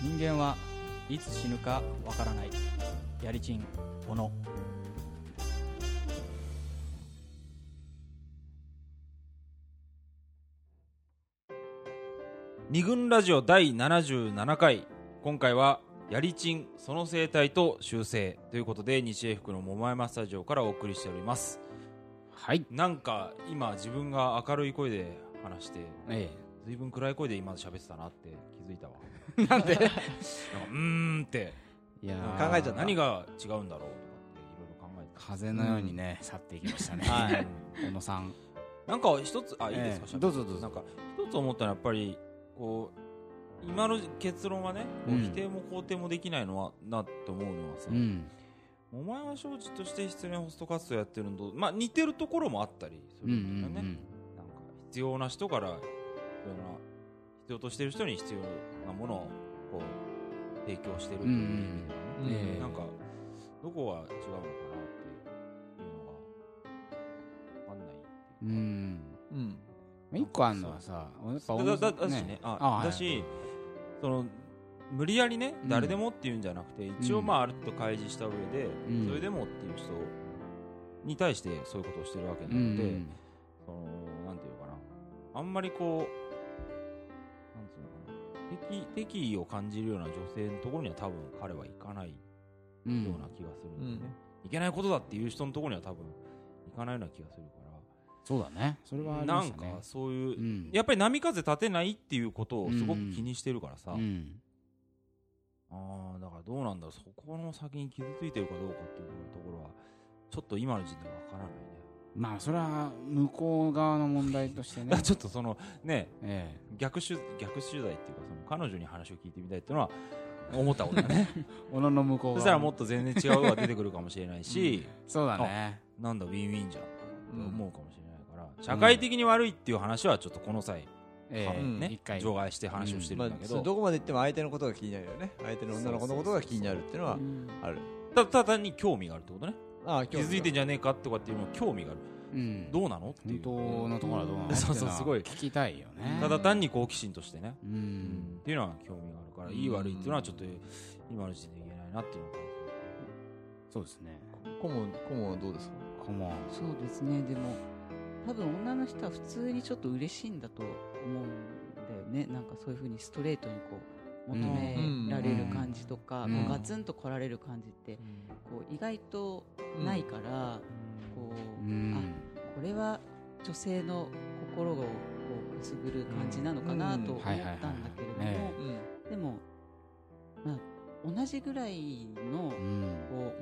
人間はいつ死ぬかわからない。やりちん小野。二軍ラジオ第77回。今回はやりちんその生態と修正。ということで西英福の桃山スタジオからお送りしております。はい。なんか今自分が明るい声で話してえ随分暗い声で今喋ってたなって気づいたわ。え なんで？うーんって。いや考えちゃった。何が違うんだろうとかっていろいろ考えて。た風のようにね、去っていきましたね。はい。小野さん。なんか一つあいいですか、ええ。どうぞどうぞ。なんか一つ思ったのはやっぱりこう今の結論はね、こううん否定も肯定もできないのはなって思うのはさ、うん。お前は承知として失恋ホスト活動やってるのと、まあ、似てるところもあったりすうんうるんだよね、ん。なんか必要な人から必要な必要としてる人に必要なものをこう提供してるという意味ではね、うんええなんかどこが違うのかなっていうのが分かんないってういうか。んうん。一個あるのはさやっぱ小だだだしね、ああはい。だし、その無理やりね、うん。誰でもっていうんじゃなくて、一応、うん。まあ、ある程度開示した上で、うん。それでもっていう人に対してそういうことをしてるわけなうん。ので、そのなんていうのかな、あんまりこう、なんつうのかな、敵敵意を感じるような女性のところには、多分彼は行かないようんうな気がするんだよね、いけないことだっていう人のところには、多分行かないような気がするから。そうだね。それはありなんかそういう、うん。やっぱり波風立てないっていうことをすごく気にしてるからさ、うん。ああだからどうなんだろう。そこの先に傷ついてるかどうかっていうところはちょっと今の時点でわからないねまあそれは向こう側の問題としてね。ちょっとそのねえ逆取逆取材っていうかその彼女に話を聞いてみたいっていうのは思ったことだね。え小野の向こう側そしたらもっと全然違うのが出てくるかもしれないし、そうだね。なんだウィンウィンじゃんって思うかもしれないから、社会的に悪いっていう話はちょっとこの際、ええ。うんね一回。除外して話をしてるまあんだけど、それどこまで言っても相手のことが気になるよね。相手の女の子のことが気になるっていうのはある。たただ単に興味があるってことね。ああ気づいてんじゃねえかとかっていうのは興味があるうん。どうなの？っていう。本当のところはどうなの？そうそうっていのはすごい。聞きたいよね。ただ単に好奇心としてね、ううん。んっていうのは興味があるからいい悪いっていうのはちょっと今の時点で言えないなっていうのがそうですね。顧問顧問はどうですか？顧問そうですね。でも多分女の人は普通にちょっと嬉しいんだと思うんだよね。なんかそういうふうにストレートにこう求められる感じとか、うん。ガツンと来られる感じってこう意外とないから、あこれは女性の心をくすぐる感じなのかなと思ったんだけれども。うん。でも、まあ、同じぐらいの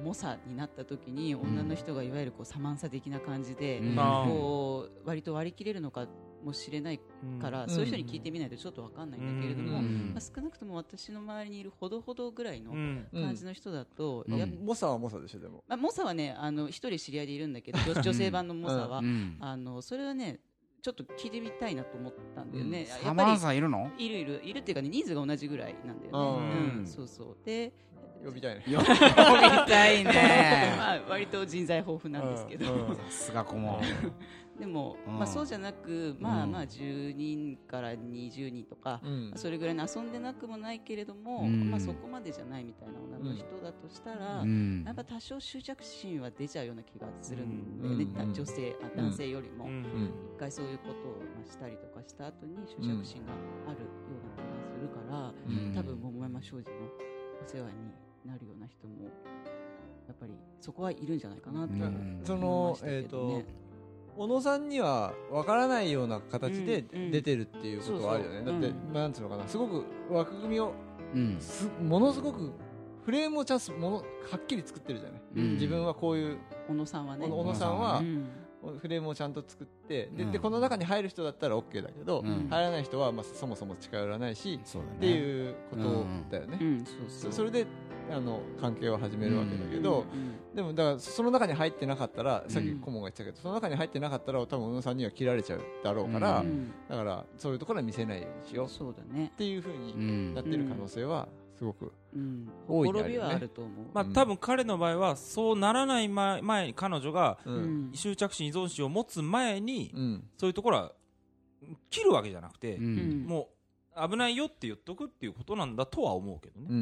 猛者になった時に女の人がいわゆるこうサマンサ的な感じで、こう割と割り切れるのかもしれないから、ん。そういう人に聞いてみないとちょっと分かんないんだけれども、うん。まあ、少なくとも私の周りにいるほどほどぐらいのうん。うん感じの人だと、うん。やっ猛者は猛者でしょでも。まあ、猛者はねあの一人知り合いでいるんだけど女 女性版の猛者は、うん。あのそれはねちょっと聞いてみたいなと思ったんだよね、やサマンっぱサいるの？りいるいる。いるっていうかね人数が同じぐらいなんだよね、うん。うん、そうそう。で呼びたいね。呼びたいね。まあ割と人材豊富なんですけど、うん。うん。さすが顧問でも、うん。まあ、そうじゃなく、まうん。あまあ10人から20人とか、うん。それぐらいの遊んでなくもないけれども、うん。まあ、そこまでじゃないみたいな女の人だとしたら、うん。やっぱ多少執着心は出ちゃうような気がするんだよね、うん。女性あ男性よりも、うん。うん。一回そういうことをまあしたりとかした後に執着心があるような気がするから、うん。多分桃山商事のお世話になるような人もやっぱりそこはいるんじゃないかなと思いうん。そまのしたけどね。えっと小野さんには分からないような形で出てるっていうことはあるよね、だって、うん。まあなんつうのかなすごく枠組みをうんすものすごくフレームをちゃんとものはっきり作ってるじゃない、うん自分はこういう小野さんはね。小野さんはうんフレームをちゃんと作ってで,、うん。でこの中に入る人だったら OK だけど、うん。入らない人はまあそもそも近寄らないし、ね。っていうことだよね、うん、それであの関係を始めるわけだけど、でもだからその中に入ってなかったら、さっき顧問が言ってたけどその中に入ってなかったら多分小野さんには切られちゃうだろうから、だからそういうところは見せないようにしよう。っ。ていうふううにん。なってる可能性はすごく、うん。大いにあるよね。はあると思う。まあ多分彼の場合はそうならない前前に彼女が執着心依存心を持つ前にうん。そういうところは切るわけじゃなくて、うん。うんもう危ないよって言っとくっていうことなんだとは思うけどね、ううん。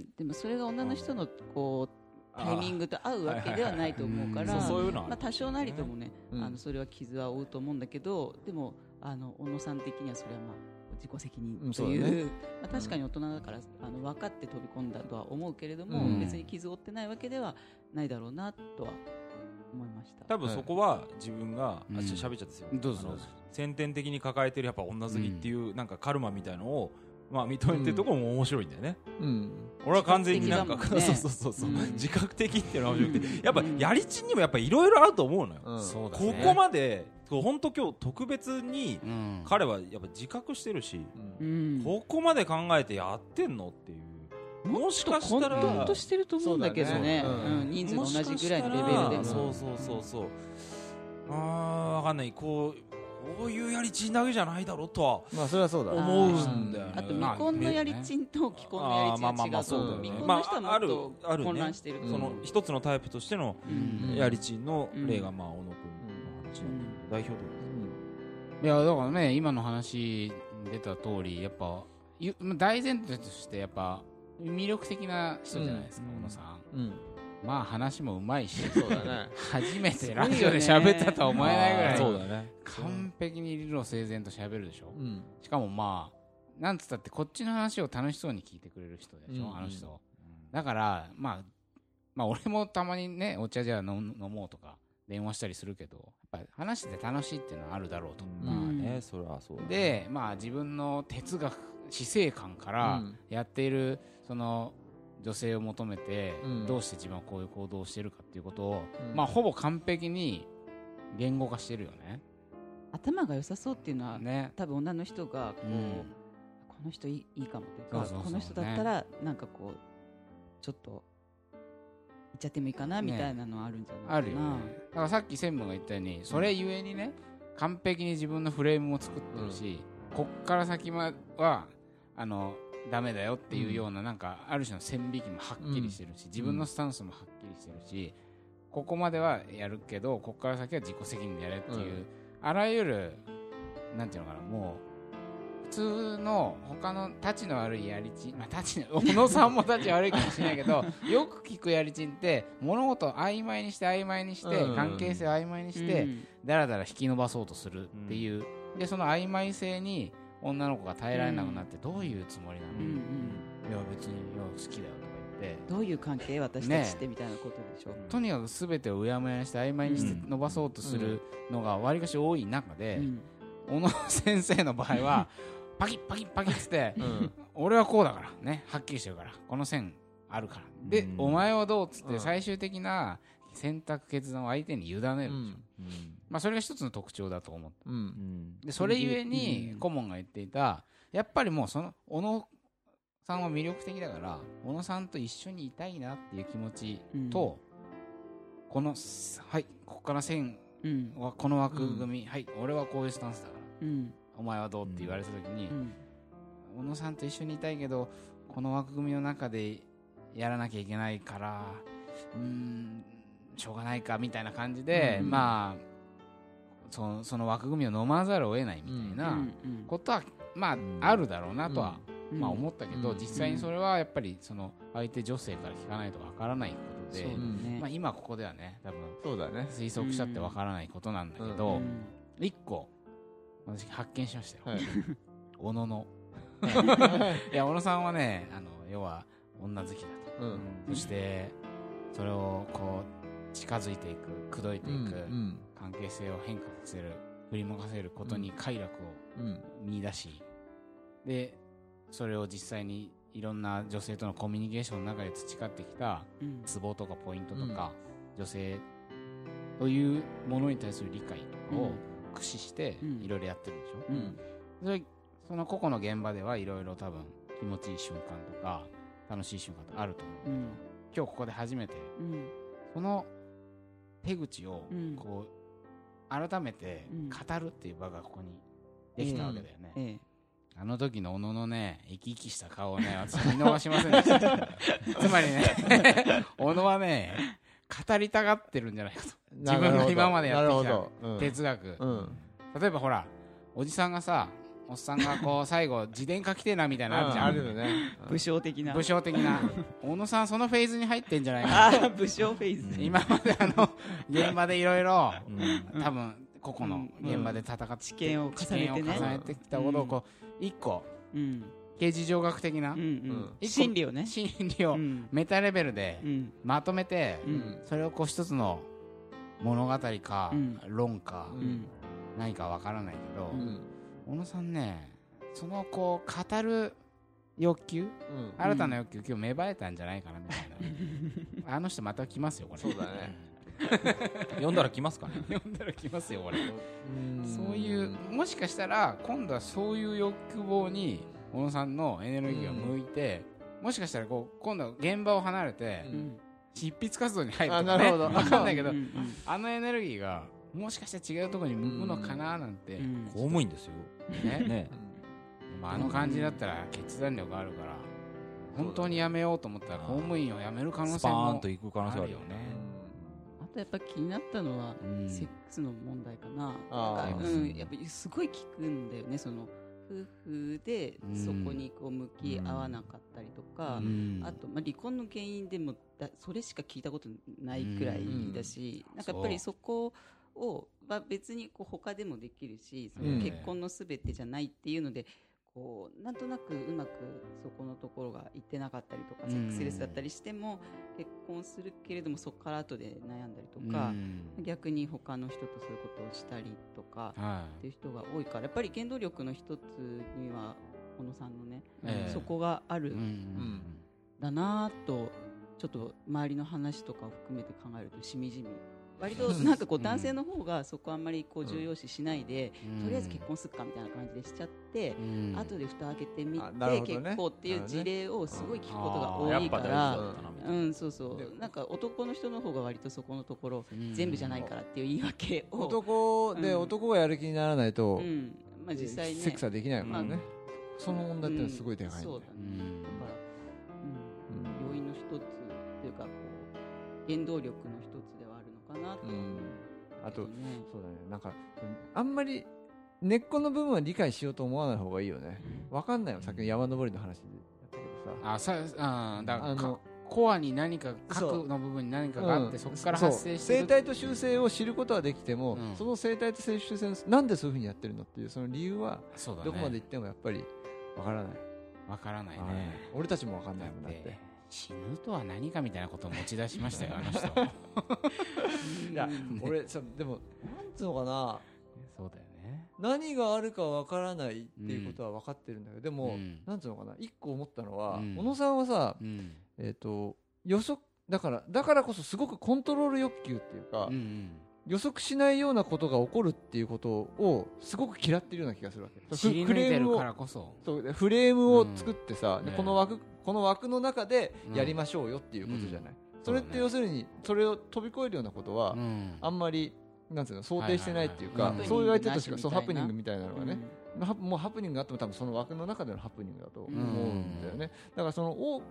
ん、でもそれが女の人のこうタイミングと合うわけではないと思うから、多少なりともね、うん。あのそれは傷は負うと思うんだけどでもあの小野さん的にはそれはまあ自己責任うんという,、そうだね。まあ、確かに大人だから、あの分かって飛び込んだとは思うけれども、うん。別に傷を負ってないわけではないだろうなとは思いました。多分そこは自分が、うん。あちょっと喋っちゃってすようぞどうぞ。先天的に抱えてるやっぱ女好きっていうなんかカルマみたいのを、まあ、認めてるところも面白いんだよね、うん。俺は完全になんか、そうそうそうそう、うん。自覚的っていうのが面白くて、うん。やっぱやりちんにもやっぱいろいろあると思うのよ、うん。こね。こまで本当今日特別にうん。彼はやっぱ自覚してるし、うん。ここまで考えてやってんのっていう。もしかしたら混沌としてると思うんだけどね。そうだね。うん。うん人数が同じぐらいのレベルでそうそうそうそう。あーわかんない。こうこういうやりちんだけじゃないだろうとはまあそれはそうだ思うんだよね。あと未婚のやりちんと既婚のやりちんまあまあまは違うとあそうだよね。未婚の人はもっとまああるあるね。混乱してる。とうん。その一つのタイプとしてのうん。やりちんの例がまあ小野君の話なんだけど代表的いやだからね今の話に出た通りやっぱゆ大前提としてやっぱ魅力的な人じゃないですか、うん。小野さん。うん。まあ話もうまいしそうだね。初めてラジオで喋ったとは思えないぐらいそうだね。完璧に理路整然と喋るでしょ？うん。しかもまあなんつったってこっちの話を楽しそうに聞いてくれる人でしょ、うん。あの人。だからまあまあ俺もたまにねお茶じゃあ飲飲もうとか電話したりするけどやっぱり話して楽しいっていうのはあるだろうと、まあねそれはそうでまあ自分の哲学死生観からうんやっているその女性を求めてうん。どうして自分はこういう行動をしてるかっていうことを、うん。まあほぼ完璧に言語化してるよね。頭が良さそうっていうのはね。多分女の人がこう、うん。この人いいいいかもというかこの人だったらなんかこうちょっと行っちゃってもいいかなみたいなのはあるんじゃないかな、あるよね。だからさっき専務が言ったようにそれゆえにね完璧に自分のフレームも作ってるし、こっから先はあのダメだよっていうようななんかある種の線引きもはっきりしてるし、自分のスタンスもはっきりしてるし、ここまではやるけどこっから先は自己責任でやれっていう、うん。あらゆるなんていうのかなもう普通の他のたちの悪いやりちん、まあ、たち 小野さんもたち悪いかもしれないけど よく聞くやりちんって物事を曖昧にして曖昧にして、うん。関係性を曖昧にして、うん。だらだら引き伸ばそうとするっていう、でその曖昧性に女の子が耐えられなくなって、どういうつもりなの、うんうん。いや別に好きだよとか言って。どういう関係？私たちってみたいなことでしょ、とにかく全てをうやむやにして曖昧にしてうん伸ばそうとするのがわりかし多い中で、うん。小野先生の場合は パキッパキッパキッつってうん。俺はこうだからねはっきりしてるからこの線あるから。で、うん。お前はどうっつっうん。て最終的な選択決断を相手に委ねるでしょ、うん。まあ、それが一つの特徴だと思って。うん。うん。でそれゆえにうん。顧問が言っていたやっぱりもうその小野さんは魅力的だから小野さんと一緒にいたいなっていう気持ちと、このはいここから線うん。はこの枠組み、はい俺はこういうスタンスだから。うんお前はどうって言われた時にう、ん。小野さんと一緒にいたいけどこの枠組みの中でやらなきゃいけないからうーんしょうがないかみたいな感じで、うんまあそのその枠組みを飲まざるを得ないみたいなうんことは、まあ、ん。あるだろうなとは、うん。まあ、思ったけど、うん。実際にそれはやっぱりその相手女性から聞かないとわからないことで、まあ、今ここではね多分そうだね。推測したってわからないことなんだけうど、うん。一個私発見しましたよ、はい。小野の。い。や小野さんはねあの要は女好きだと、うん。そしてそれをこう近づいていく口説いていく、うん関係性を変化させる振り向かせることに快楽をうん。見出し。でそれを実際にいろんな女性とのコミュニケーションの中で培ってきたうん。ツボとかポイントとか、女性というものに対する理解とかを駆使してうん。いろいろやってるでしょ、うん。それその個々の現場ではいろいろ多分気持ちいい瞬間とか楽しい瞬間とかあると思ううん。今日ここで初めてうん。その手口をうん。こう改めてうん。語るっていう場がここにできたわけだよね、ええ。あの時の小野のね生き生きした顔をね私見逃しませんでした。つまりね 小野はね語りたがってるんじゃないかと。自分が今までやってきたなるほど。うん。哲学、うん。例えばほらおじさんがさおっさんがこう最後自伝書きてえなみたいなのあるじゃん。あるよね。武将的な。武将的な。小野さんそのフェーズに入ってんじゃないかあな。あ武将フェイズ今まであの現場でいろいろうん。多分個々の現場で戦って知見を重ねて知見をね重ねてきたことをこう一個うん刑事上学的な？うんうん。心理をね。心理をうん。メタレベルでうん。まとめてうん。それをこう一つの物語かうん。論かうん。何かわからないけどうん。小野さんねそのこう語る欲求うん。新たな欲求今日芽生えたんじゃないかなみたいな。あの人また来ますよこれ。そうだね。読んだら来ますかね。読んだら来ますよこれ。うん。そういうもしかしたら今度はそういう欲望に小野さんのエネルギーが向いて、もしかしたらこう今度は現場を離れて執筆活動に入るあとかねなるほど。分かんないけど、うんうんあのエネルギーがもしかしたら違うところに向くのかななんて、うん。公務員ですよ。ね。ね。まあ、あの感じだったら決断力あるから本当に辞めようと思ったら公務員を辞める可能スパ性もーンと行く可能性あるよね。あとやっぱ気になったのはうん。セックスの問題かな。うん。やっぱりすごい聞くんだよねその夫婦でうん。そこにこう向き合わなかったりとか、うん。あと、まあ、離婚の原因でもだそれしか聞いたことないくらいだし、なんかやっぱりそこを、まあ、別にこう他でもできるしその結婚のすべてじゃないっていうので、こうなんとなくうまくそこのところがいってなかったりとか、うん。セックスレスだったりしても結婚するけれどもそこから後で悩んだりとか、うん。逆に他の人とそういうことをしたりとかはっていう人が多いからやっぱり原動力の一つには小野さんのね、ええ。そこがあるい、うんん。だなぁとちょっと周りの話とかを含めて考えるとしみじみ割となんかこううん。男性の方がそこあんまりこう重要視しないで、うん。とりあえず結婚すっかみたいな感じでしちゃって、うん。後で蓋開けてみて、結構っていう事例をすごい聞くことが多いから、うん、そうそでうなんか男の人の方が割とそこのところ、うん。全部じゃないからっていう言い訳を、男でうん。男がやる気にならないとうん。まあ、実際ね。セックスはできないからまねその問題ってすごいでかいそうだねうん。だから、うん、要因の一つというかこう原動力のかなと。うん。うんあとね。そうだね。なんかあんまり根っこの部分は理解しようと思わない方がいいよね。わかんないよ。さっきの山登りの話でやったけどさ。あさあだからかあのコアに何か核の部分に何かがあって、う。んそこから発生してる生態と習性を知ることはできても、うん。その生態と習性のなんでそういうふうにやってるのっていうその理由はどこまで行ってもやっぱりわからない、わからないね。はい。俺たちもわかんないもんだって死ぬとは何かみたいなことを持ち出しましたよ あの人。いやうん。俺さでもなんつうのかな。そうだよね。何があるかわからないっていうことは分かってるんだけど、でも、うん。なんつうのかな。一個思ったのは、うん。小野さんはさ、うん。えっ、と予測だからだからこそすごくコントロール欲求っていうか、うんうん予測しないようなことが起こるっていうことをすごく嫌ってるような気がするわけ。知りフレームをそそうでフレームを作ってさ、でねこの枠この枠の中でやりましょうよっていうことじゃない、それって要するにそれを飛び越えるようなことは、うん。あんまりなんつうの想定してないっていうか、そういう相手としかうんそうハプニングみたいなのがね、もうハプニングがあっても多分その枠の中でのハプニングだと思うんだよね、だからそのお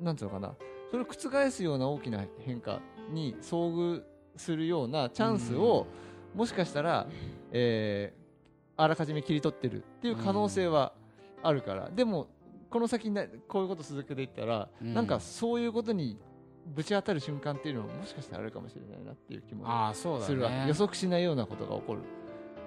なんつうのかな。それを覆すような大きな変化に遭遇するようなチャンスを、もしかしたら、えーあらかじめ切り取ってるっていう可能性はあるから、でもこの先なこういうこと続けていったら、うん。なんかそういうことにぶち当たる瞬間っていうのももしかしたらあるかもしれないなっていう気もああそうだするわ、ね予測しないようなことが起こる。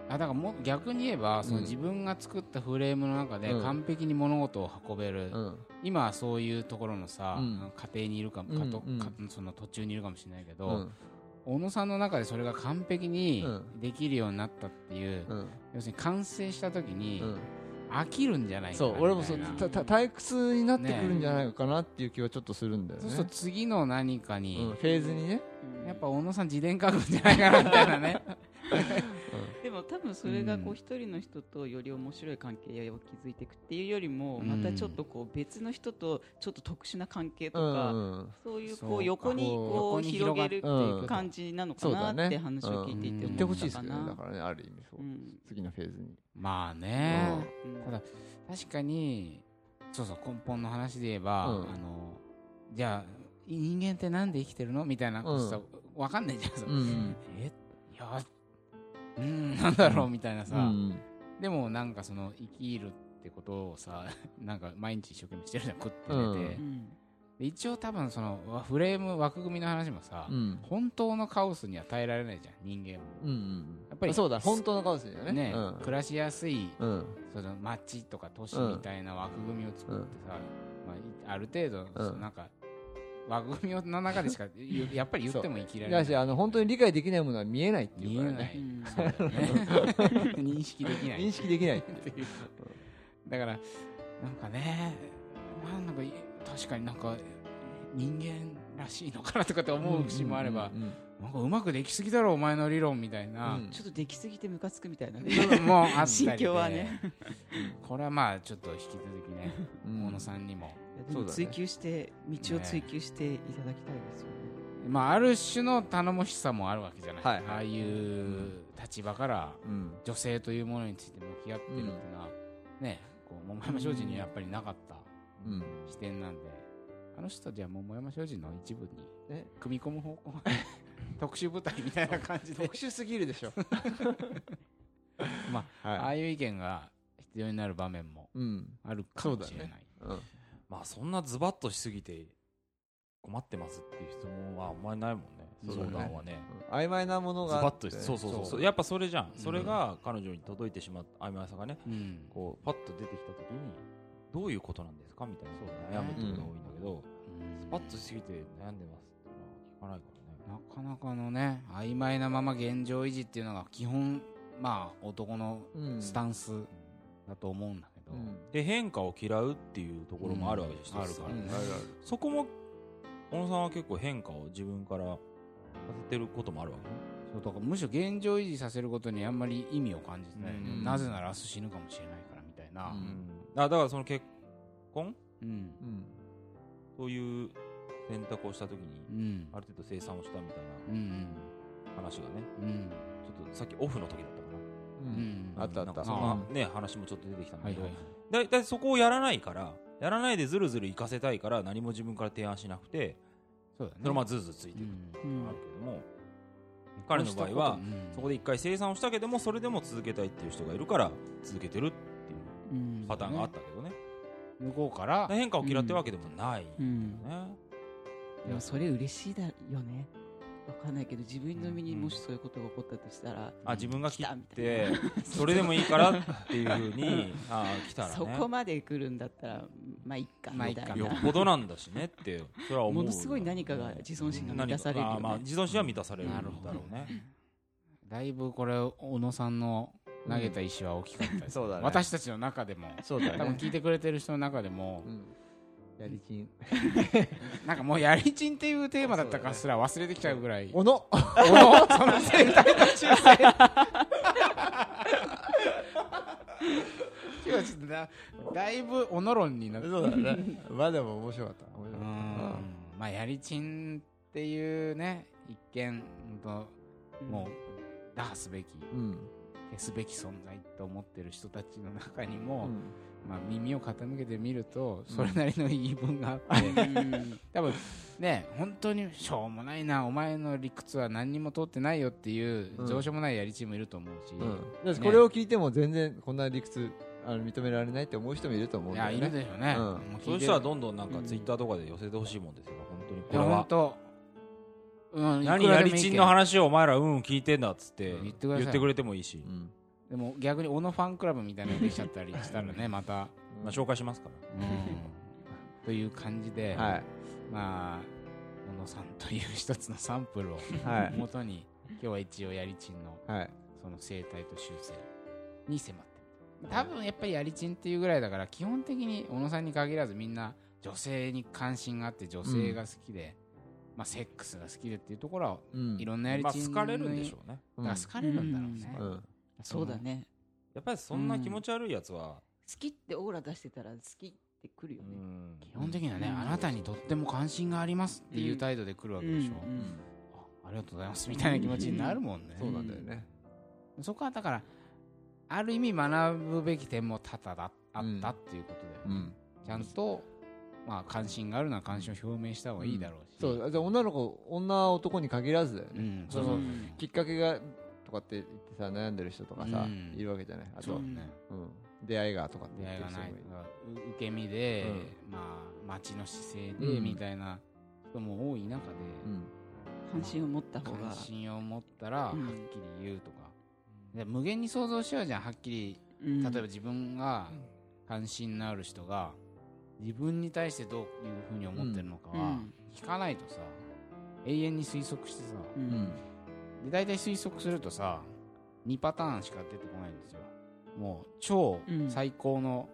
あだからもう逆に言えばそのうん自分が作ったフレームの中でうん。完璧に物事を運べる、うん。今はそういうところのさ、うん。家庭にいるかも、うん。かとうん。かその途中にいるかもしれないけど、うん小野さんの中でそれが完璧にうん。できるようになったっていう、うん。要するに完成した時にうん。飽きるんじゃないかな。そう俺もそう退屈になってくるんじゃないかなっていう気はちょっとするんだよね。そうすると次の何かうんに、フェーズにね。うんやっぱ小野さん自伝書くんじゃないかなみたいなね 多分それがこううん。一人の人とより面白い関係を築いていくっていうよりもうん。またちょっとこう別の人とちょっと特殊な関係とうんかうん。そういうこう横にこ横うに広げるっていう感じなのかなって話を聞いていてうん。言って思っほしいですね。たかなだからねある意味そう。うん。次のフェーズに。まあね、うん。ただ確かにそうそう根本の話で言えば、うん。あのじゃあ人間ってなんで生きてるの？みたいなことさ、わかんないじゃん、うん。え？いやうんなんだろうみたいなさ、うん。でもなんかその生きるってことをさ なんか毎日一生懸命してるじゃん食って寝て、一応多分そのわフレーム枠組みの話もさ、うん。本当のカオスには耐えられないじゃん人間も。うんうんやっぱりそうだ本当のカオスだよね。ね、うん。暮らしやすいうん。その街とか都市みたいな枠組みを作ってさ、まあい、ある程度、なんか枠組みの中でしか？やっぱり言っても生きられない。だしあの本当に理解できないものは見えないっていうからね。認識できない。認識できないっていう。だからなんかねまあなんかい確かになんか人間らしいのかなとかって思う節もあれば、なんかうまくできすぎだろお前の理論みたいな、うん。ちょっとできすぎてムカつくみたいなね。もあったり心で境はね。これはまあちょっと引き続きねうん。大野さんにも、追求して道を追求していただきたいですよね。まあある種の頼もしさもあるわけじゃない、はいはい。ああいう立場からうん。女性というものについて向き合ってるっていうのは、ねこう桃山商事にはやっぱりなかったうん。視点なんであの人たちは桃山商事の一部にね組み込む方向特殊部隊みたいな感じで。特殊すぎるでしょ。まあ、あはあいう意見が必要になる場面もいうん。あるかもしれない、うん。まあそんなズバッとしすぎて困ってますっていう質問はあんまりないもんね。相談はね。曖昧なものズがあって。バッとしそうそうそう。やっぱそれじゃん。それが彼女に届いてしまった曖昧さがねうん。こうパッと出てきた時にどういうことなんですかみたいな悩むってことが多いんだけどうん。スパッとしすぎて悩んでますっていうのは聞かないかなかなかのね曖昧なまま現状維持っていうのが基本まあ男のうん。スタンスだと思うんだけど、うん。で変化を嫌うっていうところもあるわけですよ、うん。あるから。うん。あるあるそこも小野さんは結構変化を自分からさせてることもあるわけね。そうだからむしろ現状維持させることにあんまり意味を感じてない、うん。なぜなら明日死ぬかもしれないからみたいな、うん。あだからその結婚？うん。うん。という選択をした時にうん。ある程度生産をしたみたいうんな話がねうん。ちょっとさっきオフの時だったかな。うん。うん。あったあった。なんかそんなね話もちょっと出てきたんだけど、はいはいだいたいそこをやらないからやらないでずるずる行かせたいから何も自分から提案しなくてそうだね。それをまあずうずうついてうるんうんあるけども、彼の場合はそこで一回生産をしたけどもそれでも続けたいっていう人がいるから続けてるっていううん。パターンがあったけどね。向こうから。変化を嫌ってるわけでもないね、でもそれ嬉しいだよね。わかんないけど自分の身にもしそういうことが起こったとしたら、あ自分が切来たみたいって それでもいいからっていうふうに ああ来たらね。そこまで来るんだったらまあいっかまあいっかみたいな。よっぽどなんだしねってそれは思うものすごい何かが自尊心が満たされるよね。あまあ自尊心は満たされるんだろうね。だいぶこれ小野さんの投げた石は大きかったです、そうだね。私たちの中でもそうだ多分ね聞いてくれてる人の中でもうんやりちん。なんかもうやりちんっていうテーマだったかすら忘れてきちゃうぐらい。おの。おの。その生態の修正今日はちょっとだだいぶおのろんになってそうだねまあでも面白かった。面う白かっん。まあやりちんっていうね一見もう打破すべきたうん。消すべき存在と思ってる人たちの中にうも、んまあ、耳を傾けてみるとうん。それなりの言い分があって、うん。多分ね本当にしょうもないなお前の理屈は何にも通ってないよっていううん。どうしようもないやりちんもいると思うし、うん。これを聞いても全然こんな理屈あの認められないって思う人もいると思うんいやいるでしょうね、うん。そういう人はどんどんなんかツイッターとかで寄せてほしいもんですよ本当にこれはうん、何やりちんの話をお前らうん聞いてんだっつって言ってください。言ってくれてもいいし。うんでも逆に小野ファンクラブみたいなのができちゃったりしたらね また、まあ紹介しますから。うん、という感じで、はい。まあ小野さんという一つのサンプルをはい。元に今日は一応やりちんのはい。その生態と修正に迫って多分やっぱりやりちんっていうぐらいだから基本的に小野さんに限らずみんな女性に関心があって女性が好きで、まあ、セックスが好きでっていうところはうん。いろんなやりまあちん好かれるんでしょうね。うんだから好かれるんだろうね、うんそうだね。やっぱりそんな気持ち悪いやつは好きってオーラ出してたら好きってくるようねん。基本的にはね、うん。あなたにとっても関心がありますっていう態度で来るわけでしょ、うんあありがとうございますみたいな気持ちになるもんね、そうなんだよね。そこはだからある意味学ぶべき点も多々だあったっていうことで、うん。ちゃんと、まあ、関心があるなら関心を表明した方がいいだろうし、そうじゃあ女の子女男に限らずだよね。うん、そきっかけがとかって言ってさ悩んでる人とかさ、うん。いるわけじゃない？あと、そううん。ね出会いがとかって出言って会いがない。受け身で、まあ町の姿勢で、うん。みたいな人も多い中で、うん。関心を持った方が関心を持ったらはっうんきり言うとか、で無限に想像しちゃうじゃん。はっきりうん。例えば自分が関心のある人が自分に対してどういうふうに思ってるのかはうん。聞かないとさ永遠に推測してさううんんで大体推測するとさ2パターンしか出てこないんですよ。もう超うん最高の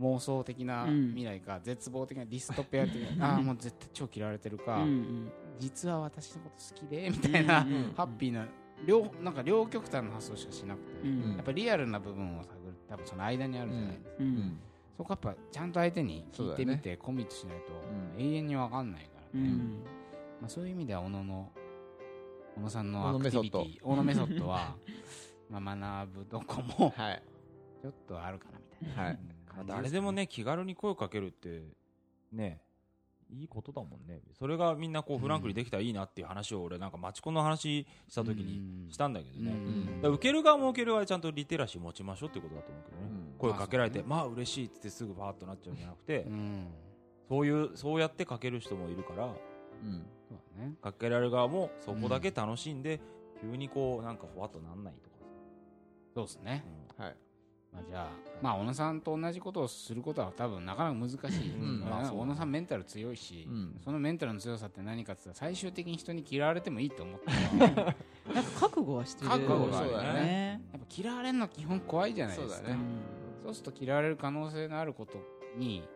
妄想的なうん。未来か、絶望的なディストピア的なああもう絶対超嫌われてるか、うん実は私のこと好きでみたいな、うんうんハッピーな両なんか両極端な発想しかしなくて、うん。やっぱリアルな部分を探る多分その間にあるじゃないですか、ううん。んそこやっぱちゃんと相手に聞いてみて、コミットしないとうん。永遠に分かんないからね、うん。まあ、そういう意味では小野の小野さんのアクティビテメソッドィ小野メソッドは まあ学ぶどこもはい。ちょっとあるかなみたいな、はい。誰でもね気軽に声をかけるってねいいことだもんね。それがみんなこうフランクにできたらいいなっていう話を俺なんかマチコンの話した時にしたんだけどね、うん。受ける側も受ける側でちゃんとリテラシー持ちましょうってことだと思うけどね、うん。声かけられて、ままあ嬉しいって言ってすぐバーッとなっちゃうんじゃなくて、うん。そういうそうやってかける人もいるからうん。そうだねかけられる側もそこだけ楽しんで、急にこうなんかふわっとなんないとかそうですね、さ、はい。まあ、じゃあまあ小野さんと同じことをすることは多分なかなか難しい、うん。まあ小野さんメンタル強いし、うん。そのメンタルの強さって何かって言ったら最終的に人に嫌われてもいいと思って なんか覚悟はしてる。覚悟があるよね。やっぱ嫌われるの基本怖いじゃないですか。そうだね。そうすると嫌われる可能性のあることに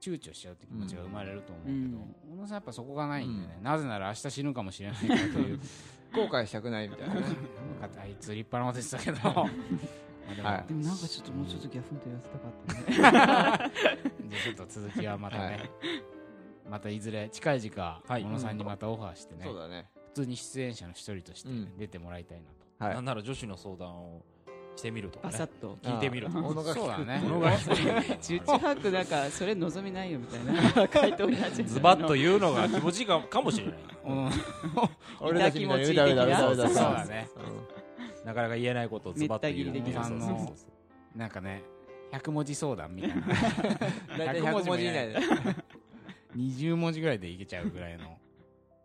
躊躇しちゃうって気持ちが生まれると思うけど、うん。小野さんやっぱそこがないんでね、なぜなら明日死ぬかもしれないからという。後悔したくないみたいなね。あいつ立派なこと言ってたけど。まあでもはいでもなんかちょっともうちょっとギャフンと言わせたかったね。じゃあちょっと続きはまたね、はい。またいずれ近い時間、はい。小野さんにまたオファーしてね、そうだね。普通に出演者の一人としてうん。出てもらいたいなと、はい。なんなら女子の相談をしてみるとかね。バサッと。聞いてみるとかそうだね。小野が十 中八九なんかそれ望みないよみたいな。回答になっちゃうズバッと言うのが気持ちいいかかもしれないうん。俺たちみたいにうだうだうだう。だそうだね。なかなか言えないことをズバッと言うめった切りできる小野さんのなんかね100文字相談みたいな大体100文字以内で20文字ぐらいでいけちゃうぐらいの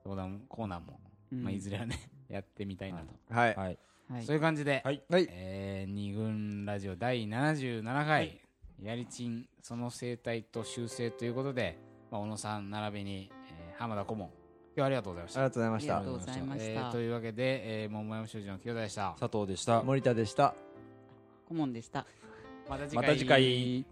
相談コーナーも、うんまあ、いずれはねやってみたいなと、はいはいはい。そういう感じで、はい。はい。えー二軍ラジオ第77回、やりちんその生態と修正ということで、まあ、小野さん並びに、えー浜田顧問今日はありがとうございました。ありがとうございました。ありがとうございましえたーというわけで、えー、桃山商事の清田でした。佐藤でした。森田でした。顧問でした。また次回。また次回